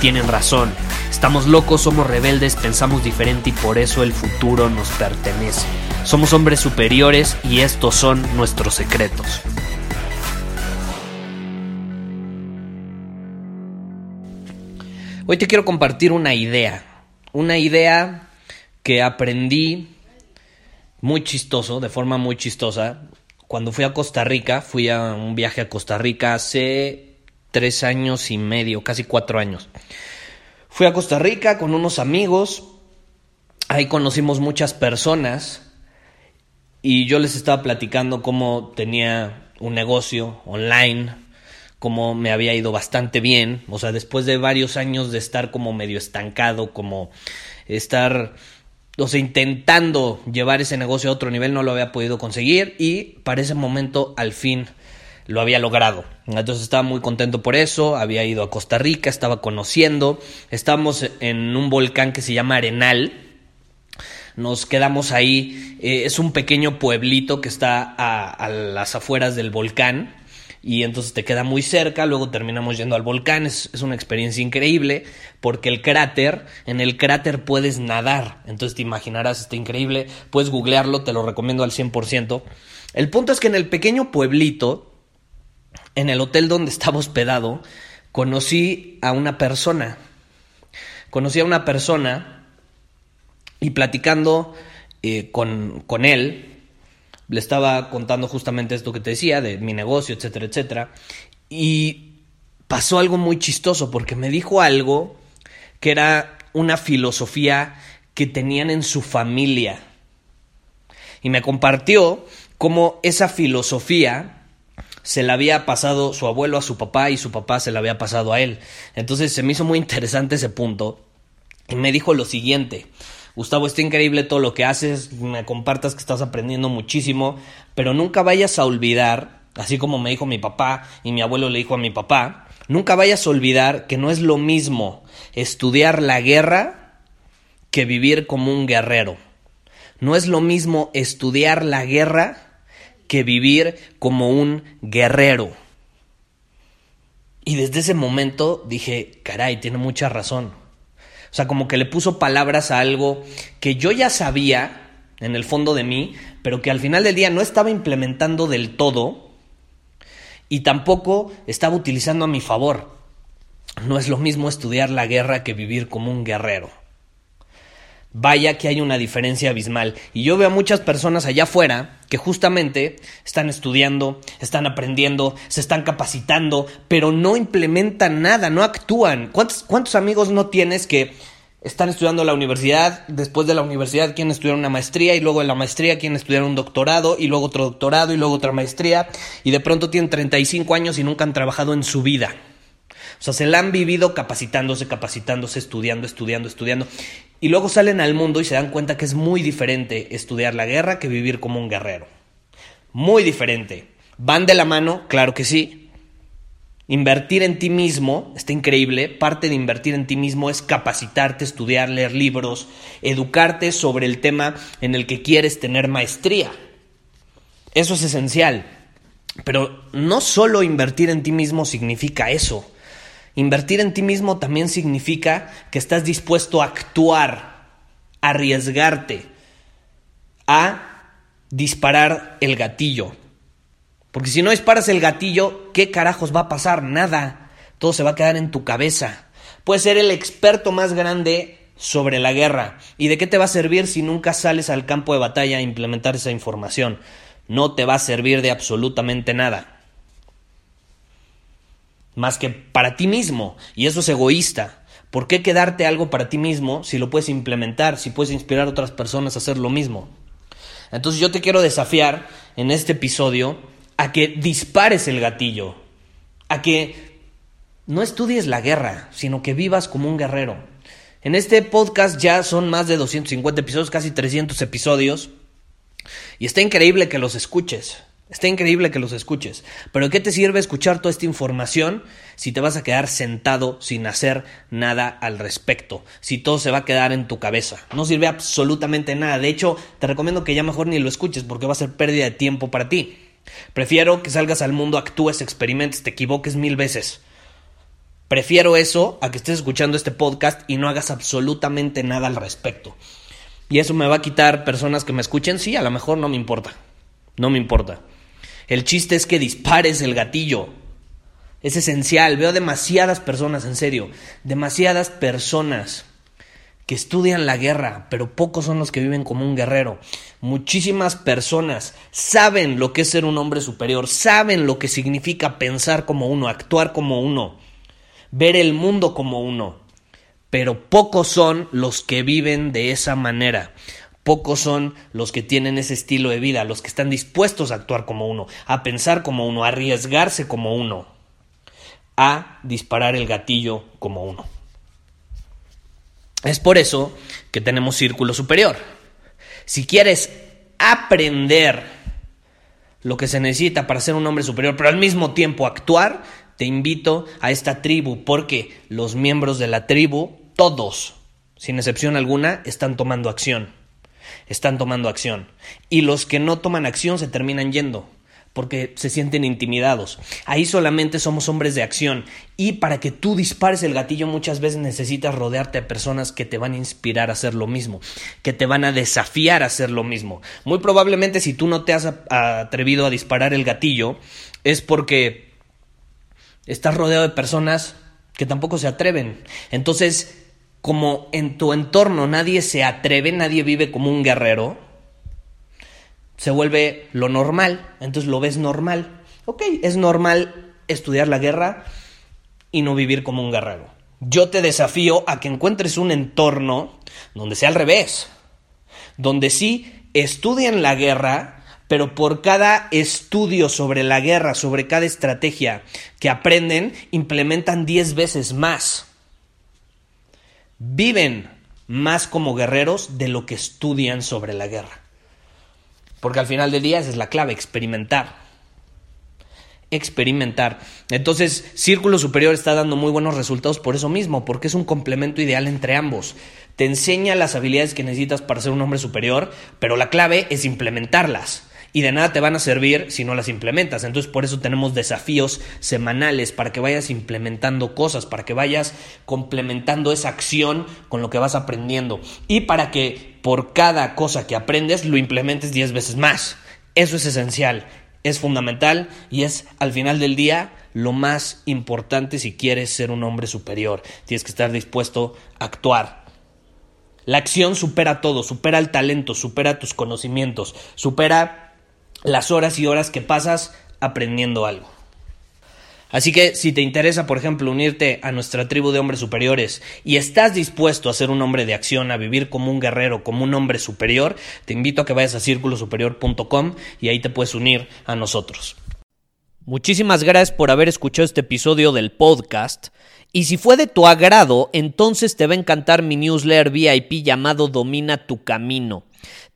tienen razón. Estamos locos, somos rebeldes, pensamos diferente y por eso el futuro nos pertenece. Somos hombres superiores y estos son nuestros secretos. Hoy te quiero compartir una idea. Una idea que aprendí muy chistoso, de forma muy chistosa. Cuando fui a Costa Rica, fui a un viaje a Costa Rica hace tres años y medio, casi cuatro años. Fui a Costa Rica con unos amigos, ahí conocimos muchas personas y yo les estaba platicando cómo tenía un negocio online, cómo me había ido bastante bien, o sea, después de varios años de estar como medio estancado, como estar, o sea, intentando llevar ese negocio a otro nivel, no lo había podido conseguir y para ese momento al fin lo había logrado. Entonces estaba muy contento por eso, había ido a Costa Rica, estaba conociendo, estábamos en un volcán que se llama Arenal, nos quedamos ahí, eh, es un pequeño pueblito que está a, las afueras del volcán, y entonces te queda muy cerca, luego terminamos yendo al volcán, es, es, una experiencia increíble porque el cráter, en el cráter puedes nadar, entonces te imaginarás, está increíble, puedes googlearlo, te lo recomiendo al 100%. El punto es que en el pequeño pueblito en el hotel donde estaba hospedado, conocí a una persona. Conocí a una persona y platicando eh, con, con él, le estaba contando justamente esto que te decía, de mi negocio, etcétera, etcétera. Y pasó algo muy chistoso porque me dijo algo que era una filosofía que tenían en su familia. Y me compartió cómo esa filosofía se la había pasado su abuelo a su papá y su papá se la había pasado a él. Entonces se me hizo muy interesante ese punto y me dijo lo siguiente. Gustavo, está increíble todo lo que haces, me compartas que estás aprendiendo muchísimo, pero nunca vayas a olvidar, así como me dijo mi papá y mi abuelo le dijo a mi papá, nunca vayas a olvidar que no es lo mismo estudiar la guerra que vivir como un guerrero. No es lo mismo estudiar la guerra que vivir como un guerrero. Y desde ese momento dije, caray, tiene mucha razón. O sea, como que le puso palabras a algo que yo ya sabía en el fondo de mí, pero que al final del día no estaba implementando del todo y tampoco estaba utilizando a mi favor. No es lo mismo estudiar la guerra que vivir como un guerrero. Vaya que hay una diferencia abismal. Y yo veo a muchas personas allá afuera que justamente están estudiando, están aprendiendo, se están capacitando, pero no implementan nada, no actúan. ¿Cuántos, amigos no tienes que están estudiando la universidad, después de la universidad quieren estudiar una maestría y luego en la maestría quieren estudiar un doctorado y luego otro doctorado y luego otra maestría y de pronto tienen 35 años y nunca han trabajado en su vida? O sea, se la han vivido capacitándose, capacitándose, estudiando, estudiando, estudiando. Y luego salen al mundo y se dan cuenta que es muy diferente estudiar la guerra que vivir como un guerrero. Muy diferente. ¿Van de la mano? Claro que sí. Invertir en ti mismo está increíble. Parte de invertir en ti mismo es capacitarte, estudiar, leer libros, educarte sobre el tema en el que quieres tener maestría. Eso es esencial. Pero no solo invertir en ti mismo significa eso. Invertir en ti mismo también significa que estás dispuesto a actuar, a arriesgarte, a disparar el gatillo. Porque si no disparas el gatillo, ¿qué carajos va a pasar? Nada. Todo se va a quedar en tu cabeza. Puedes ser el experto más grande sobre la guerra. ¿Y de qué te va a servir si nunca sales al campo de batalla a implementar esa información? No te va a servir de absolutamente nada más que para ti mismo. Y eso es egoísta, ¿Por qué quedarte algo para ti mismo si lo puedes implementar, si puedes inspirar a otras personas a hacer lo mismo? Entonces yo te quiero desafiar en este episodio a que dispares el gatillo, a que no estudies la guerra, sino que vivas como un guerrero. En este podcast ya son más de 250 episodios, casi 300 episodios, y está increíble que los escuches. Está increíble que los escuches, pero ¿qué te sirve escuchar toda esta información si te vas a quedar sentado sin hacer nada al respecto? Si todo se va a quedar en tu cabeza. No sirve absolutamente nada. De hecho, te recomiendo que ya mejor ni lo escuches porque va a ser pérdida de tiempo para ti. Prefiero que salgas al mundo, actúes, experimentes, te equivoques mil veces. Prefiero eso a que estés escuchando este podcast y no hagas absolutamente nada al respecto. Y eso me va a quitar personas que me escuchen. Sí, a lo mejor no me importa. No me importa. El chiste es que dispares el gatillo. Es esencial. Veo demasiadas personas, en serio, demasiadas personas que estudian la guerra, pero pocos son los que viven como un guerrero. Muchísimas personas saben lo que es ser un hombre superior, saben lo que significa pensar como uno, actuar como uno, ver el mundo como uno, pero pocos son los que viven de esa manera. Pocos son los que tienen ese estilo de vida, los que están dispuestos a actuar como uno, a pensar como uno, a arriesgarse como uno, a disparar el gatillo como uno. Es por eso que tenemos círculo superior. Si quieres aprender lo que se necesita para ser un hombre superior, pero al mismo tiempo actuar, te invito a esta tribu, porque los miembros de la tribu, todos, sin excepción alguna, están tomando acción están tomando acción. Y los que no toman acción se terminan yendo porque se sienten intimidados. Ahí solamente somos hombres de acción y para que tú dispares el gatillo muchas veces necesitas rodearte de personas que te van a inspirar a hacer lo mismo, que te van a desafiar a hacer lo mismo. Muy probablemente si tú no te has atrevido a disparar el gatillo es porque estás rodeado de personas que tampoco se atreven. Entonces, como en tu entorno nadie se atreve, nadie vive como un guerrero, se vuelve lo normal, entonces lo ves normal. Ok, es normal estudiar la guerra y no vivir como un guerrero. Yo te desafío a que encuentres un entorno donde sea al revés, donde sí estudian la guerra, pero por cada estudio sobre la guerra, sobre cada estrategia que aprenden, implementan 10 veces más viven más como guerreros de lo que estudian sobre la guerra. Porque al final del día esa es la clave, experimentar. Experimentar. Entonces, Círculo Superior está dando muy buenos resultados por eso mismo, porque es un complemento ideal entre ambos. Te enseña las habilidades que necesitas para ser un hombre superior, pero la clave es implementarlas y de nada te van a servir si no las implementas. Entonces por eso tenemos desafíos semanales para que vayas implementando cosas, para que vayas complementando esa acción con lo que vas aprendiendo y para que por cada cosa que aprendes lo implementes 10 veces más. Eso es esencial, es fundamental y es al final del día lo más importante si quieres ser un hombre superior. Tienes que estar dispuesto a actuar. La acción supera todo, supera el talento, supera tus conocimientos, supera las horas y horas que pasas aprendiendo algo. Así que si te interesa, por ejemplo, unirte a nuestra tribu de hombres superiores y estás dispuesto a ser un hombre de acción, a vivir como un guerrero, como un hombre superior, te invito a que vayas a círculosuperior.com y ahí te puedes unir a nosotros. Muchísimas gracias por haber escuchado este episodio del podcast. Y si fue de tu agrado, entonces te va a encantar mi newsletter VIP llamado Domina tu Camino.